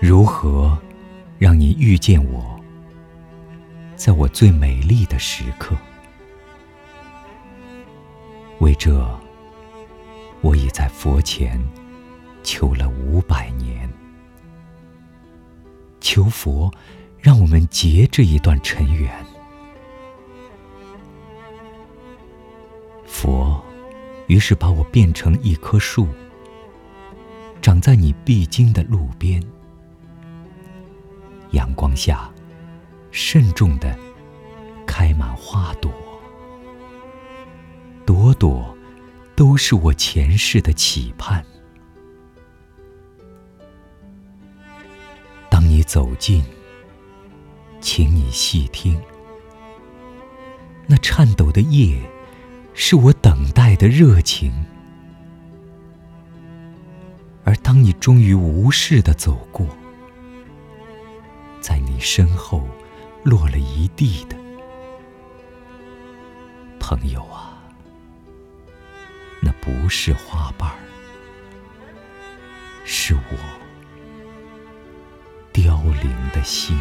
如何让你遇见我在我最美丽的时刻？为这我已在佛前求了五百年。求佛让我们结这一段尘缘。佛，于是把我变成一棵树，长在你必经的路边。阳光下，慎重的开满花朵，朵朵都是我前世的期盼。当你走近，请你细听，那颤抖的叶，是我等待的热情。而当你终于无视的走过，在你身后落了一地的朋友啊，那不是花瓣儿，是我凋零的心。